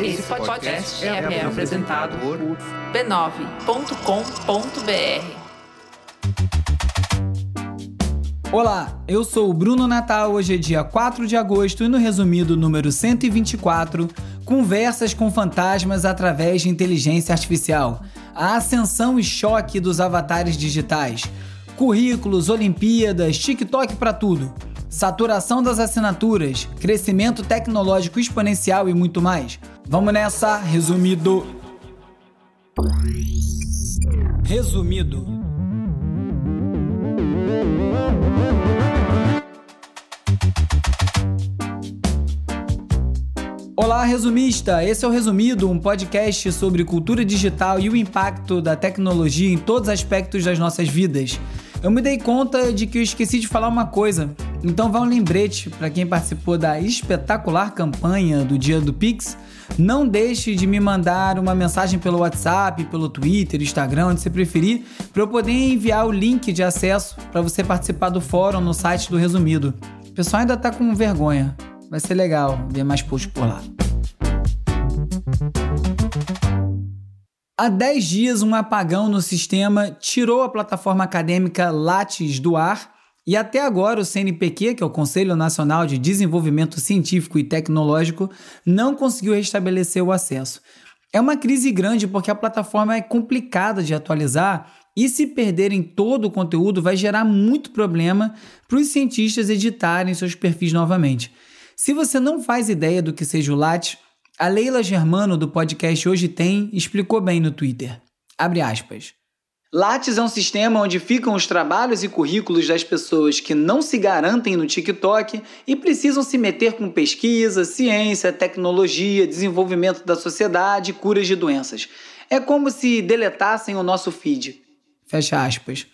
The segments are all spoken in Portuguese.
Esse podcast é, é apresentado por b9.com.br. Olá, eu sou o Bruno Natal. Hoje é dia 4 de agosto e no resumido número 124, conversas com fantasmas através de inteligência artificial. A ascensão e choque dos avatares digitais. Currículos, Olimpíadas, TikTok para tudo. Saturação das assinaturas, crescimento tecnológico exponencial e muito mais. Vamos nessa, resumido. Resumido. Olá, resumista! Esse é o Resumido, um podcast sobre cultura digital e o impacto da tecnologia em todos os aspectos das nossas vidas. Eu me dei conta de que eu esqueci de falar uma coisa, então vá um lembrete para quem participou da espetacular campanha do Dia do Pix. Não deixe de me mandar uma mensagem pelo WhatsApp, pelo Twitter, Instagram, onde você preferir, para eu poder enviar o link de acesso para você participar do fórum no site do Resumido. O pessoal ainda tá com vergonha. Vai ser legal ver mais posts por lá. Há 10 dias, um apagão no sistema tirou a plataforma acadêmica Lattes do ar e até agora o CNPq, que é o Conselho Nacional de Desenvolvimento Científico e Tecnológico, não conseguiu restabelecer o acesso. É uma crise grande porque a plataforma é complicada de atualizar e se perderem todo o conteúdo vai gerar muito problema para os cientistas editarem seus perfis novamente. Se você não faz ideia do que seja o Lattes, a Leila Germano, do podcast Hoje Tem, explicou bem no Twitter. Abre aspas. Lattes é um sistema onde ficam os trabalhos e currículos das pessoas que não se garantem no TikTok e precisam se meter com pesquisa, ciência, tecnologia, desenvolvimento da sociedade e curas de doenças. É como se deletassem o nosso feed. Fecha aspas.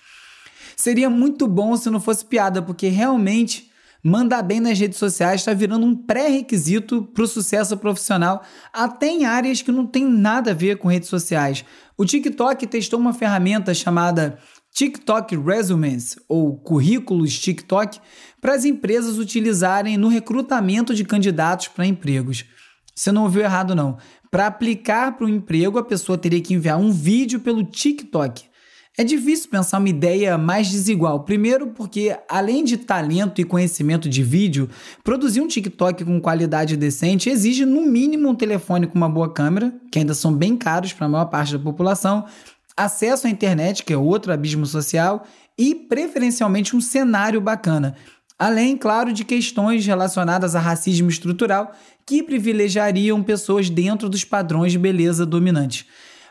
Seria muito bom se não fosse piada, porque realmente mandar bem nas redes sociais está virando um pré-requisito para o sucesso profissional, até em áreas que não tem nada a ver com redes sociais. O TikTok testou uma ferramenta chamada TikTok Resumes, ou currículos TikTok, para as empresas utilizarem no recrutamento de candidatos para empregos. Você não ouviu errado, não. Para aplicar para o emprego, a pessoa teria que enviar um vídeo pelo TikTok. É difícil pensar uma ideia mais desigual. Primeiro, porque além de talento e conhecimento de vídeo, produzir um TikTok com qualidade decente exige no mínimo um telefone com uma boa câmera, que ainda são bem caros para a maior parte da população, acesso à internet, que é outro abismo social, e preferencialmente um cenário bacana. Além, claro, de questões relacionadas a racismo estrutural que privilegiariam pessoas dentro dos padrões de beleza dominantes.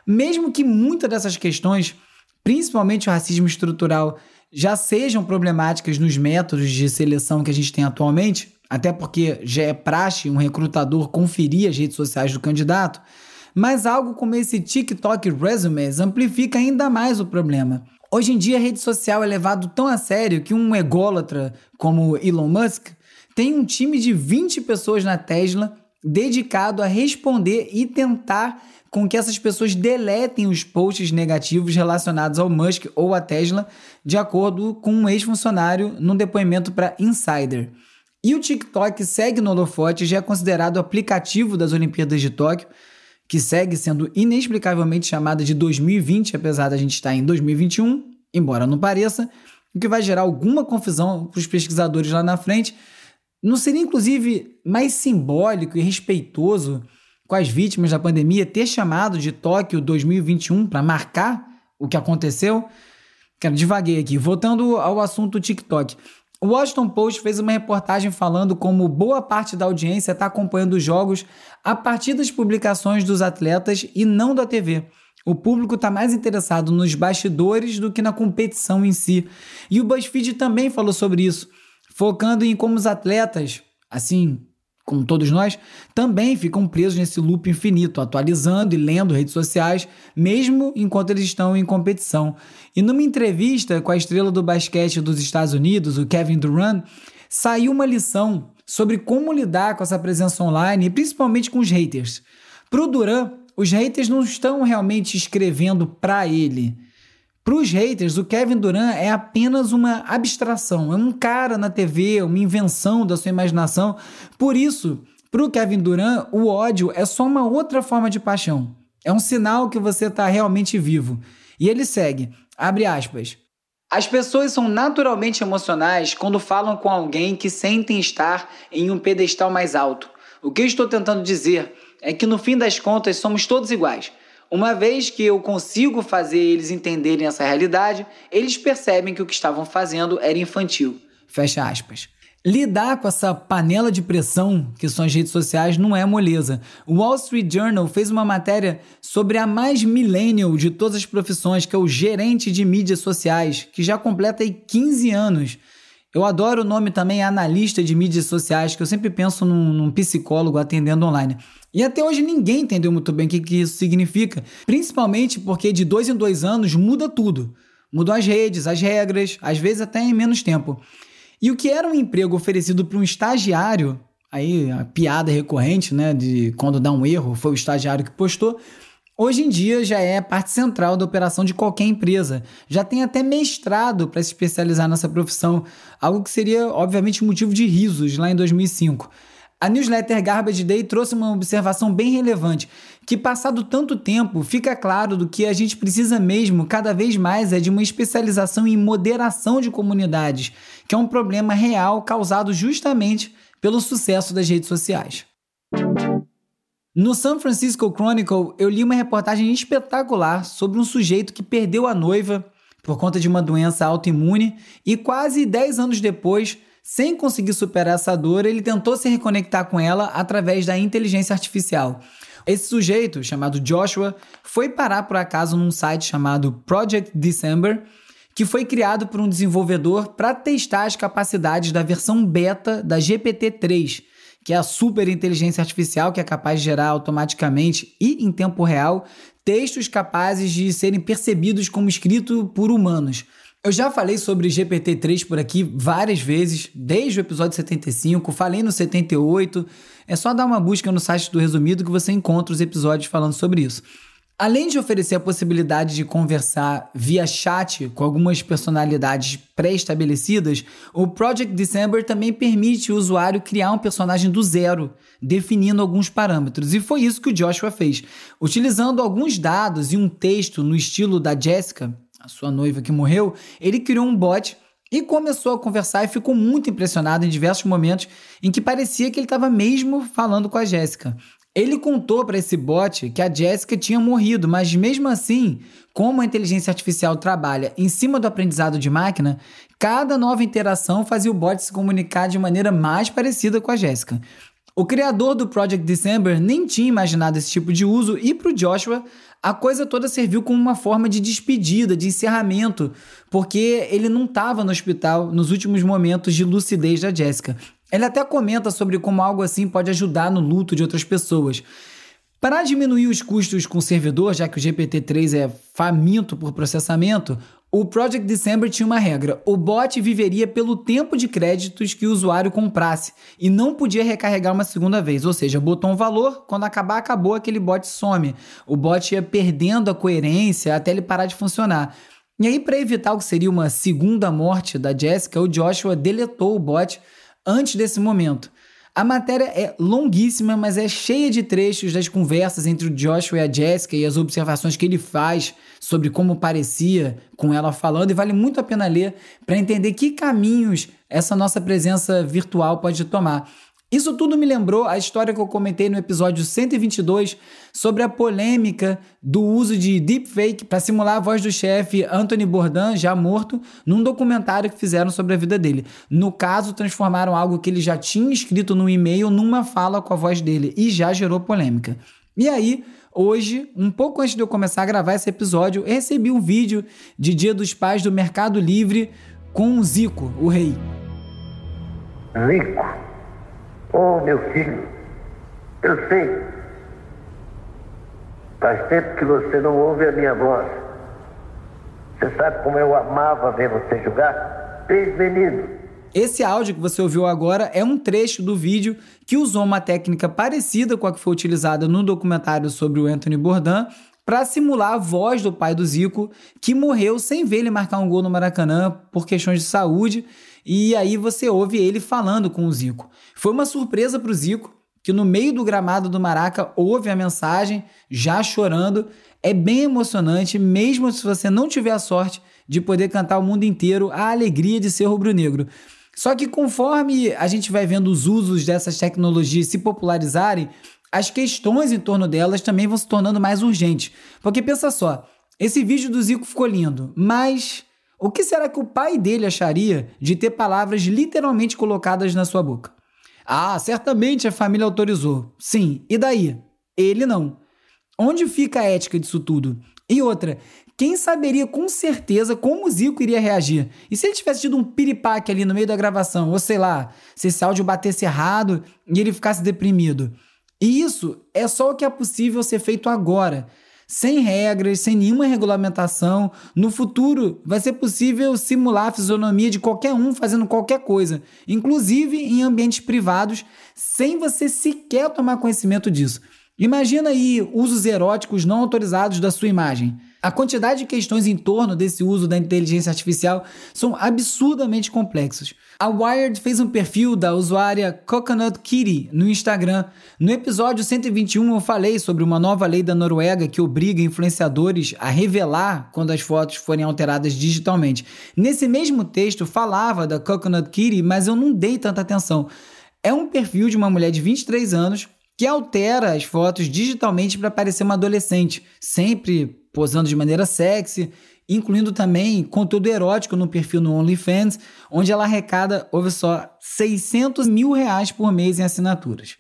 Mesmo que muitas dessas questões principalmente o racismo estrutural, já sejam problemáticas nos métodos de seleção que a gente tem atualmente, até porque já é praxe um recrutador conferir as redes sociais do candidato, mas algo como esse TikTok Resumes amplifica ainda mais o problema. Hoje em dia, a rede social é levado tão a sério que um ególatra como Elon Musk tem um time de 20 pessoas na Tesla dedicado a responder e tentar com que essas pessoas deletem os posts negativos relacionados ao Musk ou à Tesla, de acordo com um ex-funcionário num depoimento para Insider. E o TikTok segue no holofote, já é considerado aplicativo das Olimpíadas de Tóquio, que segue sendo inexplicavelmente chamada de 2020, apesar da gente estar em 2021, embora não pareça, o que vai gerar alguma confusão para os pesquisadores lá na frente. Não seria, inclusive, mais simbólico e respeitoso com as vítimas da pandemia ter chamado de Tóquio 2021 para marcar o que aconteceu? Quero devaguei aqui. Voltando ao assunto TikTok. O Washington Post fez uma reportagem falando como boa parte da audiência está acompanhando os jogos a partir das publicações dos atletas e não da TV. O público está mais interessado nos bastidores do que na competição em si. E o BuzzFeed também falou sobre isso, focando em como os atletas, assim, como todos nós, também ficam presos nesse loop infinito, atualizando e lendo redes sociais, mesmo enquanto eles estão em competição. E numa entrevista com a estrela do basquete dos Estados Unidos, o Kevin Durant, saiu uma lição sobre como lidar com essa presença online e principalmente com os haters. Para o Durant, os haters não estão realmente escrevendo para ele para os haters, o Kevin Durant é apenas uma abstração, é um cara na TV, uma invenção da sua imaginação. Por isso, Para o Kevin Durant, o ódio é só uma outra forma de paixão. É um sinal que você está realmente vivo. E ele segue, abre aspas. As pessoas são naturalmente emocionais quando falam com alguém que sentem estar em um pedestal mais alto. O que eu estou tentando dizer é que no fim das contas somos todos iguais. Uma vez que eu consigo fazer eles entenderem essa realidade, eles percebem que o que estavam fazendo era infantil. Fecha aspas. Lidar com essa panela de pressão que são as redes sociais não é moleza. O Wall Street Journal fez uma matéria sobre a mais millennial de todas as profissões, que é o gerente de mídias sociais, que já completa aí 15 anos. Eu adoro o nome também analista de mídias sociais, que eu sempre penso num, num psicólogo atendendo online. E até hoje ninguém entendeu muito bem o que, que isso significa, principalmente porque de dois em dois anos muda tudo. Mudam as redes, as regras, às vezes até em menos tempo. E o que era um emprego oferecido para um estagiário, aí a piada recorrente, né, de quando dá um erro, foi o estagiário que postou, hoje em dia já é parte central da operação de qualquer empresa. Já tem até mestrado para se especializar nessa profissão, algo que seria, obviamente, motivo de risos lá em 2005. A newsletter Garbage Day trouxe uma observação bem relevante, que passado tanto tempo, fica claro do que a gente precisa mesmo cada vez mais é de uma especialização em moderação de comunidades, que é um problema real causado justamente pelo sucesso das redes sociais. No San Francisco Chronicle, eu li uma reportagem espetacular sobre um sujeito que perdeu a noiva por conta de uma doença autoimune e quase 10 anos depois sem conseguir superar essa dor, ele tentou se reconectar com ela através da inteligência artificial. Esse sujeito, chamado Joshua, foi parar por acaso num site chamado Project December, que foi criado por um desenvolvedor para testar as capacidades da versão beta da GPT-3, que é a super inteligência artificial que é capaz de gerar automaticamente e em tempo real textos capazes de serem percebidos como escrito por humanos. Eu já falei sobre GPT-3 por aqui várias vezes, desde o episódio 75, falei no 78. É só dar uma busca no site do Resumido que você encontra os episódios falando sobre isso. Além de oferecer a possibilidade de conversar via chat com algumas personalidades pré-estabelecidas, o Project December também permite o usuário criar um personagem do zero, definindo alguns parâmetros. E foi isso que o Joshua fez. Utilizando alguns dados e um texto no estilo da Jessica, a sua noiva que morreu, ele criou um bot e começou a conversar e ficou muito impressionado em diversos momentos em que parecia que ele estava mesmo falando com a Jéssica. Ele contou para esse bot que a Jéssica tinha morrido, mas mesmo assim, como a inteligência artificial trabalha em cima do aprendizado de máquina, cada nova interação fazia o bot se comunicar de maneira mais parecida com a Jéssica. O criador do Project December nem tinha imaginado esse tipo de uso e para o Joshua a coisa toda serviu como uma forma de despedida, de encerramento, porque ele não estava no hospital nos últimos momentos de lucidez da Jessica. Ele até comenta sobre como algo assim pode ajudar no luto de outras pessoas. Para diminuir os custos com o servidor, já que o GPT-3 é faminto por processamento, o Project December tinha uma regra: o bot viveria pelo tempo de créditos que o usuário comprasse e não podia recarregar uma segunda vez. Ou seja, botou um valor, quando acabar, acabou, aquele bot some. O bot ia perdendo a coerência até ele parar de funcionar. E aí, para evitar o que seria uma segunda morte da Jessica, o Joshua deletou o bot antes desse momento. A matéria é longuíssima, mas é cheia de trechos das conversas entre o Joshua e a Jessica e as observações que ele faz sobre como parecia com ela falando, e vale muito a pena ler para entender que caminhos essa nossa presença virtual pode tomar. Isso tudo me lembrou a história que eu comentei no episódio 122 sobre a polêmica do uso de deepfake para simular a voz do chefe Anthony Bourdain, já morto, num documentário que fizeram sobre a vida dele. No caso, transformaram algo que ele já tinha escrito no e-mail numa fala com a voz dele e já gerou polêmica. E aí, Hoje, um pouco antes de eu começar a gravar esse episódio, eu recebi um vídeo de Dia dos Pais do Mercado Livre com o Zico, o rei. Zico? Oh, meu filho, eu sei. Faz tempo que você não ouve a minha voz. Você sabe como eu amava ver você jogar? Desde menino. Esse áudio que você ouviu agora é um trecho do vídeo que usou uma técnica parecida com a que foi utilizada no documentário sobre o Anthony Bourdain para simular a voz do pai do Zico, que morreu sem ver ele marcar um gol no Maracanã por questões de saúde e aí você ouve ele falando com o Zico. Foi uma surpresa para o Zico, que no meio do gramado do Maraca ouve a mensagem, já chorando. É bem emocionante, mesmo se você não tiver a sorte de poder cantar o mundo inteiro a alegria de ser rubro-negro. Só que conforme a gente vai vendo os usos dessas tecnologias se popularizarem, as questões em torno delas também vão se tornando mais urgentes. Porque pensa só, esse vídeo do Zico ficou lindo, mas o que será que o pai dele acharia de ter palavras literalmente colocadas na sua boca? Ah, certamente a família autorizou. Sim, e daí? Ele não. Onde fica a ética disso tudo? E outra, quem saberia com certeza como o Zico iria reagir? E se ele tivesse tido um piripaque ali no meio da gravação, ou sei lá, se esse áudio batesse errado e ele ficasse deprimido? E isso é só o que é possível ser feito agora sem regras, sem nenhuma regulamentação. No futuro, vai ser possível simular a fisionomia de qualquer um fazendo qualquer coisa, inclusive em ambientes privados, sem você sequer tomar conhecimento disso. Imagina aí usos eróticos não autorizados da sua imagem. A quantidade de questões em torno desse uso da inteligência artificial são absurdamente complexos. A Wired fez um perfil da usuária Coconut Kitty no Instagram. No episódio 121 eu falei sobre uma nova lei da Noruega que obriga influenciadores a revelar quando as fotos forem alteradas digitalmente. Nesse mesmo texto falava da Coconut Kitty, mas eu não dei tanta atenção. É um perfil de uma mulher de 23 anos que altera as fotos digitalmente para parecer uma adolescente, sempre posando de maneira sexy, incluindo também conteúdo erótico no perfil no OnlyFans, onde ela arrecada, ouve só, 600 mil reais por mês em assinaturas.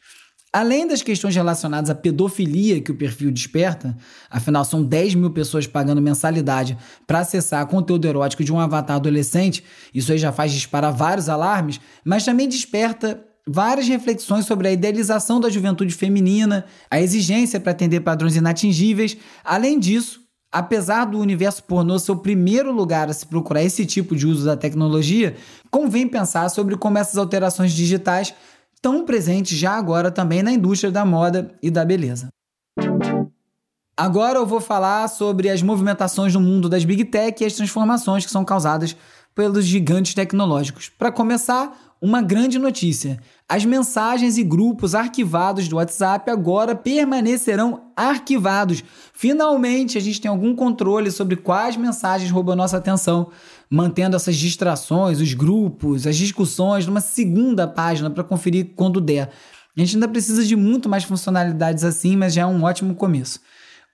Além das questões relacionadas à pedofilia que o perfil desperta, afinal são 10 mil pessoas pagando mensalidade para acessar conteúdo erótico de um avatar adolescente, isso aí já faz disparar vários alarmes, mas também desperta várias reflexões sobre a idealização da juventude feminina, a exigência para atender padrões inatingíveis. Além disso, Apesar do universo pornô ser o primeiro lugar a se procurar esse tipo de uso da tecnologia, convém pensar sobre como essas alterações digitais estão presentes já agora também na indústria da moda e da beleza. Agora eu vou falar sobre as movimentações no mundo das Big Tech e as transformações que são causadas pelos gigantes tecnológicos. Para começar, uma grande notícia: as mensagens e grupos arquivados do WhatsApp agora permanecerão arquivados. Finalmente, a gente tem algum controle sobre quais mensagens roubam nossa atenção, mantendo essas distrações, os grupos, as discussões numa segunda página para conferir quando der. A gente ainda precisa de muito mais funcionalidades assim, mas já é um ótimo começo.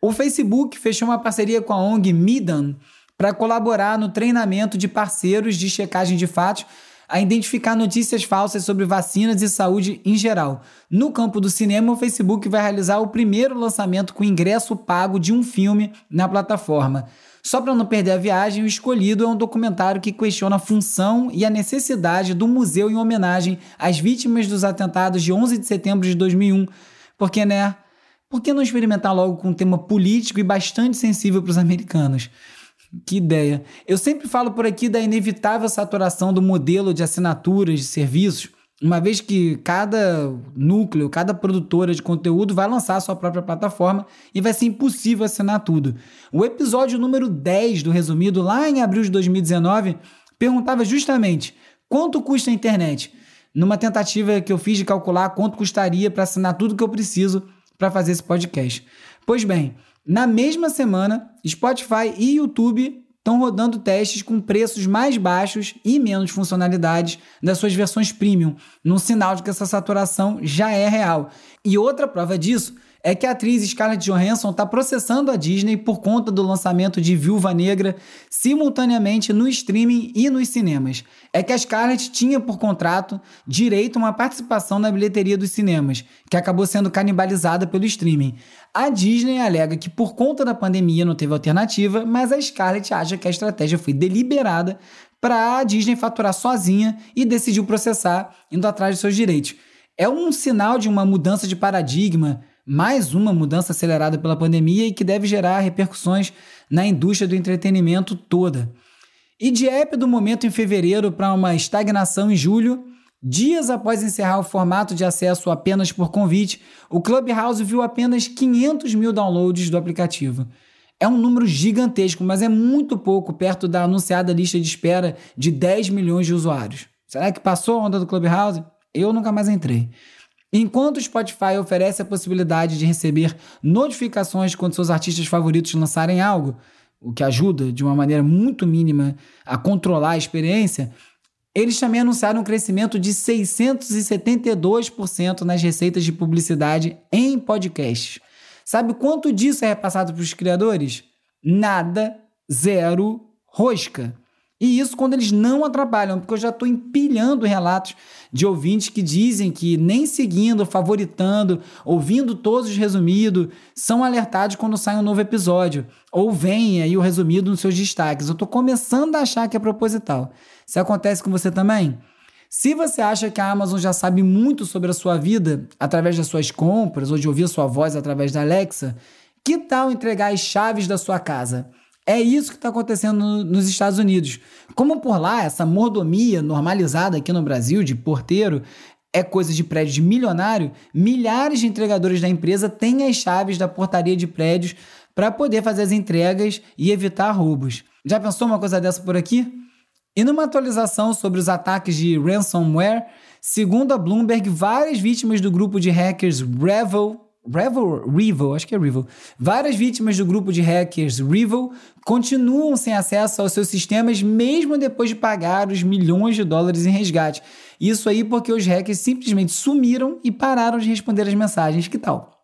O Facebook fechou uma parceria com a ONG Midan para colaborar no treinamento de parceiros de checagem de fatos a identificar notícias falsas sobre vacinas e saúde em geral. No campo do cinema, o Facebook vai realizar o primeiro lançamento com ingresso pago de um filme na plataforma. Só para não perder a viagem, o escolhido é um documentário que questiona a função e a necessidade do museu em homenagem às vítimas dos atentados de 11 de setembro de 2001. Porque, né? Por que não experimentar logo com um tema político e bastante sensível para os americanos? Que ideia. Eu sempre falo por aqui da inevitável saturação do modelo de assinaturas de serviços, uma vez que cada núcleo, cada produtora de conteúdo vai lançar sua própria plataforma e vai ser impossível assinar tudo. O episódio número 10 do Resumido, lá em abril de 2019, perguntava justamente quanto custa a internet, numa tentativa que eu fiz de calcular quanto custaria para assinar tudo que eu preciso para fazer esse podcast. Pois bem, na mesma semana, Spotify e YouTube estão rodando testes com preços mais baixos e menos funcionalidades das suas versões premium, num sinal de que essa saturação já é real. E outra prova disso é que a atriz Scarlett Johansson está processando a Disney por conta do lançamento de Viúva Negra simultaneamente no streaming e nos cinemas. É que a Scarlett tinha por contrato direito a uma participação na bilheteria dos cinemas, que acabou sendo canibalizada pelo streaming. A Disney alega que por conta da pandemia não teve alternativa, mas a Scarlett acha que a estratégia foi deliberada para a Disney faturar sozinha e decidiu processar, indo atrás de seus direitos. É um sinal de uma mudança de paradigma mais uma mudança acelerada pela pandemia e que deve gerar repercussões na indústria do entretenimento toda. E de app do momento em fevereiro para uma estagnação em julho, dias após encerrar o formato de acesso apenas por convite, o Clubhouse viu apenas 500 mil downloads do aplicativo. É um número gigantesco, mas é muito pouco perto da anunciada lista de espera de 10 milhões de usuários. Será que passou a onda do Clubhouse? Eu nunca mais entrei. Enquanto o Spotify oferece a possibilidade de receber notificações quando seus artistas favoritos lançarem algo, o que ajuda de uma maneira muito mínima a controlar a experiência, eles também anunciaram um crescimento de 672% nas receitas de publicidade em podcasts. Sabe quanto disso é repassado para os criadores? Nada, zero, rosca. E isso quando eles não atrapalham, porque eu já estou empilhando relatos de ouvintes que dizem que nem seguindo, favoritando, ouvindo todos os resumidos, são alertados quando sai um novo episódio. Ou vem aí o resumido nos seus destaques. Eu estou começando a achar que é proposital. Se acontece com você também? Se você acha que a Amazon já sabe muito sobre a sua vida através das suas compras ou de ouvir sua voz através da Alexa, que tal entregar as chaves da sua casa? É isso que está acontecendo no, nos Estados Unidos. Como por lá, essa mordomia normalizada aqui no Brasil de porteiro é coisa de prédio de milionário, milhares de entregadores da empresa têm as chaves da portaria de prédios para poder fazer as entregas e evitar roubos. Já pensou uma coisa dessa por aqui? E numa atualização sobre os ataques de ransomware, segundo a Bloomberg, várias vítimas do grupo de hackers Revel Revel, Revel, acho que é Revel. Várias vítimas do grupo de hackers Revel continuam sem acesso aos seus sistemas mesmo depois de pagar os milhões de dólares em resgate. Isso aí porque os hackers simplesmente sumiram e pararam de responder as mensagens. Que tal?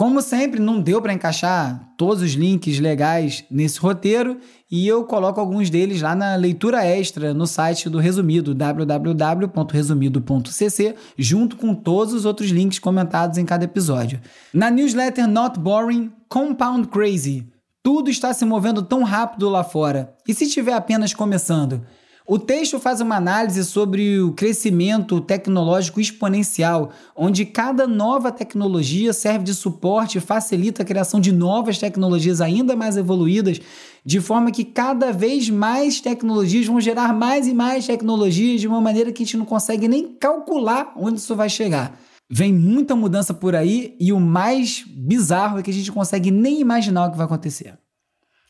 Como sempre, não deu para encaixar todos os links legais nesse roteiro e eu coloco alguns deles lá na leitura extra no site do Resumido, www.resumido.cc, junto com todos os outros links comentados em cada episódio. Na newsletter Not Boring, Compound Crazy. Tudo está se movendo tão rápido lá fora. E se estiver apenas começando? O texto faz uma análise sobre o crescimento tecnológico exponencial, onde cada nova tecnologia serve de suporte e facilita a criação de novas tecnologias ainda mais evoluídas, de forma que cada vez mais tecnologias vão gerar mais e mais tecnologias de uma maneira que a gente não consegue nem calcular onde isso vai chegar. Vem muita mudança por aí e o mais bizarro é que a gente consegue nem imaginar o que vai acontecer.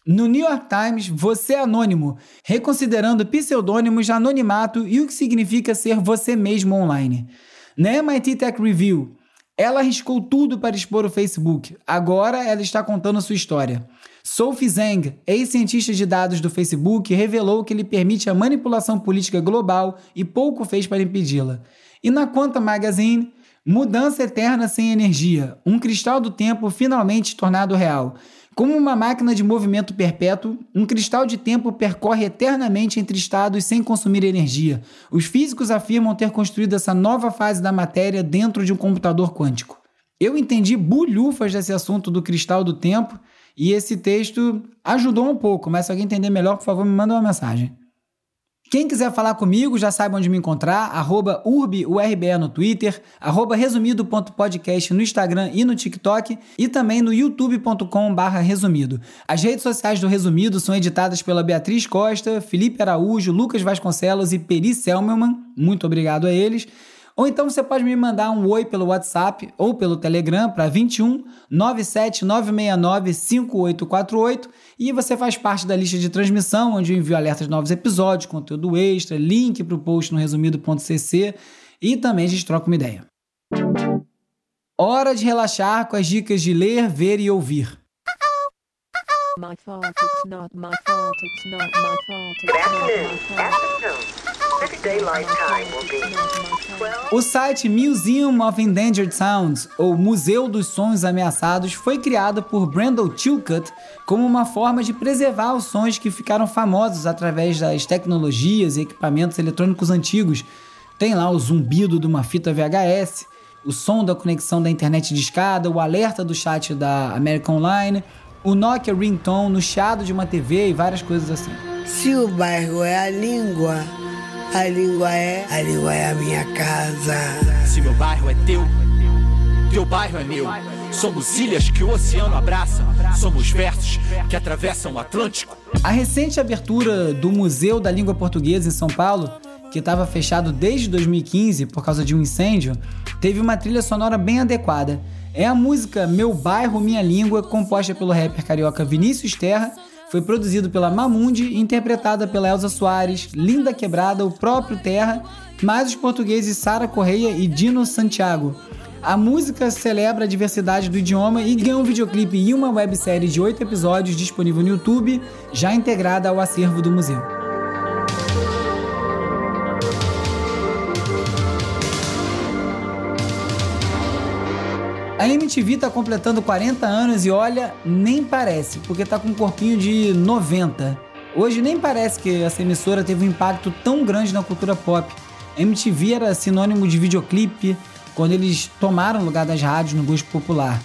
No New York Times, você é anônimo, reconsiderando pseudônimos anonimato e o que significa ser você mesmo online. Na MIT Tech Review, ela arriscou tudo para expor o Facebook. Agora ela está contando sua história. Sophie Zhang, ex-cientista de dados do Facebook, revelou que ele permite a manipulação política global e pouco fez para impedi-la. E na Quantum Magazine, mudança eterna sem energia, um cristal do tempo finalmente tornado real. Como uma máquina de movimento perpétuo, um cristal de tempo percorre eternamente entre estados sem consumir energia. Os físicos afirmam ter construído essa nova fase da matéria dentro de um computador quântico. Eu entendi bulhufas desse assunto do cristal do tempo e esse texto ajudou um pouco, mas se alguém entender melhor, por favor, me manda uma mensagem. Quem quiser falar comigo já sabe onde me encontrar, arroba no Twitter, arroba resumido.podcast no Instagram e no TikTok e também no youtube.com resumido. As redes sociais do Resumido são editadas pela Beatriz Costa, Felipe Araújo, Lucas Vasconcelos e Peri Selmelman. Muito obrigado a eles. Ou então você pode me mandar um oi pelo WhatsApp ou pelo Telegram para 21 97 969 5848 e você faz parte da lista de transmissão, onde eu envio alertas de novos episódios, conteúdo extra, link para o post no resumido.cc e também a gente troca uma ideia. Hora de relaxar com as dicas de ler, ver e ouvir. My fault, it's not my fault, it's not my fault, it's not my fault. O site Museum of Endangered Sounds, ou Museu dos Sons Ameaçados, foi criado por Brandon Chilcutt como uma forma de preservar os sons que ficaram famosos através das tecnologias e equipamentos eletrônicos antigos. Tem lá o zumbido de uma fita VHS, o som da conexão da internet de escada, o alerta do chat da American Online o Nokia ringtone no chiado de uma TV e várias coisas assim. Se o bairro é a língua, a língua é, a língua é a minha casa. Se meu bairro é teu, teu bairro é meu. Somos ilhas que o oceano abraça, somos versos que atravessam o Atlântico. A recente abertura do Museu da Língua Portuguesa em São Paulo, que estava fechado desde 2015 por causa de um incêndio, teve uma trilha sonora bem adequada é a música Meu Bairro Minha Língua, composta pelo rapper carioca Vinícius Terra, foi produzido pela Mamundi, interpretada pela Elza Soares, Linda Quebrada, o próprio Terra, mais os portugueses Sara Correia e Dino Santiago. A música celebra a diversidade do idioma e ganhou um videoclipe e uma websérie de oito episódios disponível no YouTube, já integrada ao acervo do museu. A MTV tá completando 40 anos e olha, nem parece, porque tá com um corpinho de 90. Hoje nem parece que essa emissora teve um impacto tão grande na cultura pop. A MTV era sinônimo de videoclipe quando eles tomaram o lugar das rádios no gosto popular.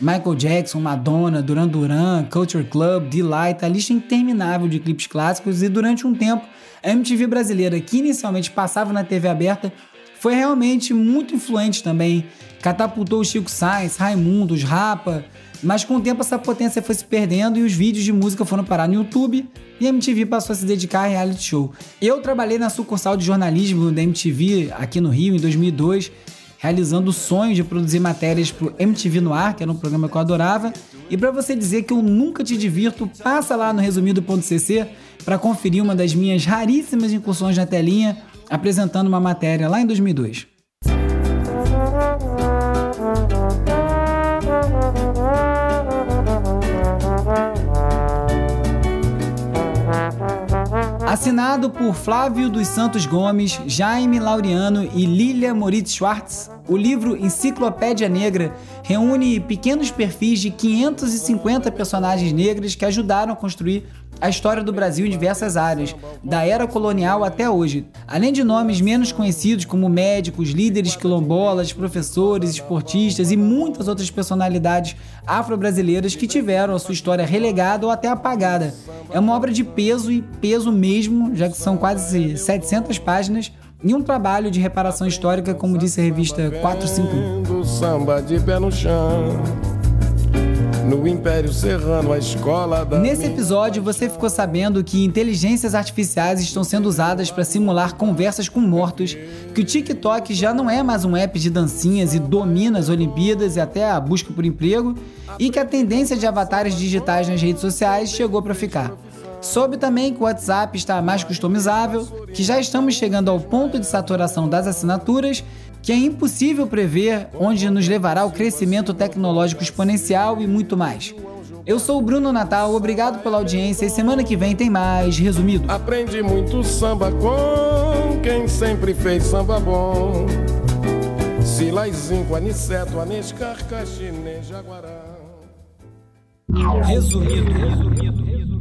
Michael Jackson, Madonna, Duran Duran, Culture Club, Delight, a lista interminável de clipes clássicos e durante um tempo a MTV brasileira, que inicialmente passava na TV aberta, foi realmente muito influente também. Catapultou o Chico Sainz, Raimundos, Rapa, mas com o tempo essa potência foi se perdendo e os vídeos de música foram parar no YouTube e a MTV passou a se dedicar a reality show. Eu trabalhei na sucursal de jornalismo da MTV aqui no Rio em 2002, realizando o sonho de produzir matérias para o MTV no ar, que era um programa que eu adorava. E para você dizer que eu nunca te divirto, passa lá no resumido.cc para conferir uma das minhas raríssimas incursões na telinha apresentando uma matéria lá em 2002. Assinado por Flávio dos Santos Gomes, Jaime Laureano e Lilia Moritz Schwartz, o livro Enciclopédia Negra reúne pequenos perfis de 550 personagens negras que ajudaram a construir a história do Brasil em diversas áreas, da era colonial até hoje, além de nomes menos conhecidos como médicos, líderes quilombolas, professores, esportistas e muitas outras personalidades afro-brasileiras que tiveram a sua história relegada ou até apagada. É uma obra de peso e peso mesmo, já que são quase 700 páginas, e um trabalho de reparação histórica, como disse a revista 451. Samba de pé no chão. No Império Serrano, a escola da. Nesse episódio, você ficou sabendo que inteligências artificiais estão sendo usadas para simular conversas com mortos, que o TikTok já não é mais um app de dancinhas e domina as Olimpíadas e até a busca por emprego, e que a tendência de avatares digitais nas redes sociais chegou para ficar. Soube também que o WhatsApp está mais customizável, que já estamos chegando ao ponto de saturação das assinaturas que é impossível prever onde nos levará o crescimento tecnológico exponencial e muito mais. Eu sou o Bruno Natal, obrigado pela audiência e semana que vem tem mais resumido. Aprendi muito samba com quem sempre fez samba bom. Silaizinho, Aniceto, Anescar, Caxinê, Jaguará. Resumido. resumido.